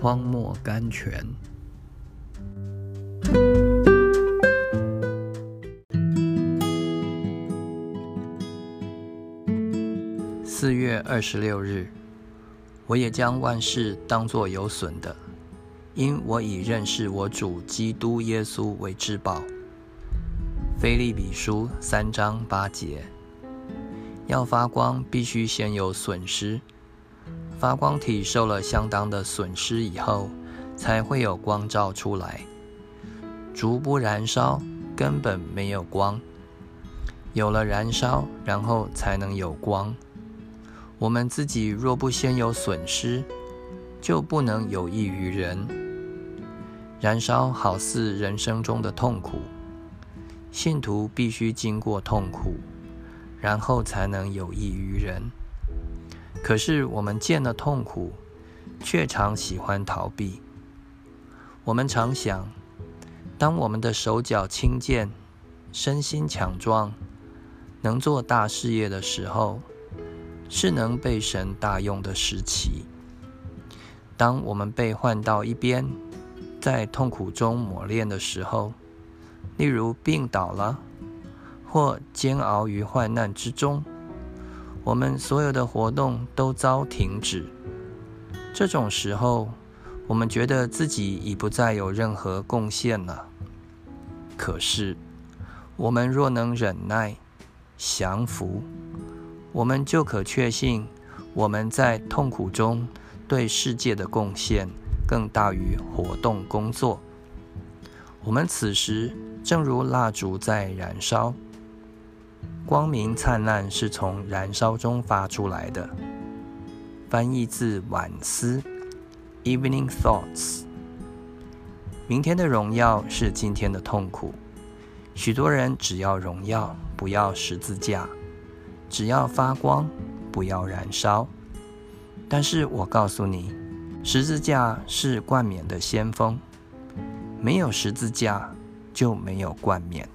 荒漠甘泉。四月二十六日，我也将万事当作有损的，因我已认识我主基督耶稣为至宝。菲利比书三章八节，要发光，必须先有损失。发光体受了相当的损失以后，才会有光照出来。逐步燃烧，根本没有光。有了燃烧，然后才能有光。我们自己若不先有损失，就不能有益于人。燃烧好似人生中的痛苦，信徒必须经过痛苦，然后才能有益于人。可是我们见了痛苦，却常喜欢逃避。我们常想，当我们的手脚轻健、身心强壮，能做大事业的时候。是能被神大用的时期。当我们被换到一边，在痛苦中磨练的时候，例如病倒了，或煎熬于患难之中，我们所有的活动都遭停止。这种时候，我们觉得自己已不再有任何贡献了。可是，我们若能忍耐、降服，我们就可确信，我们在痛苦中对世界的贡献更大于活动工作。我们此时正如蜡烛在燃烧，光明灿烂是从燃烧中发出来的。翻译自晚思，Evening Thoughts。明天的荣耀是今天的痛苦。许多人只要荣耀，不要十字架。只要发光，不要燃烧。但是我告诉你，十字架是冠冕的先锋，没有十字架就没有冠冕。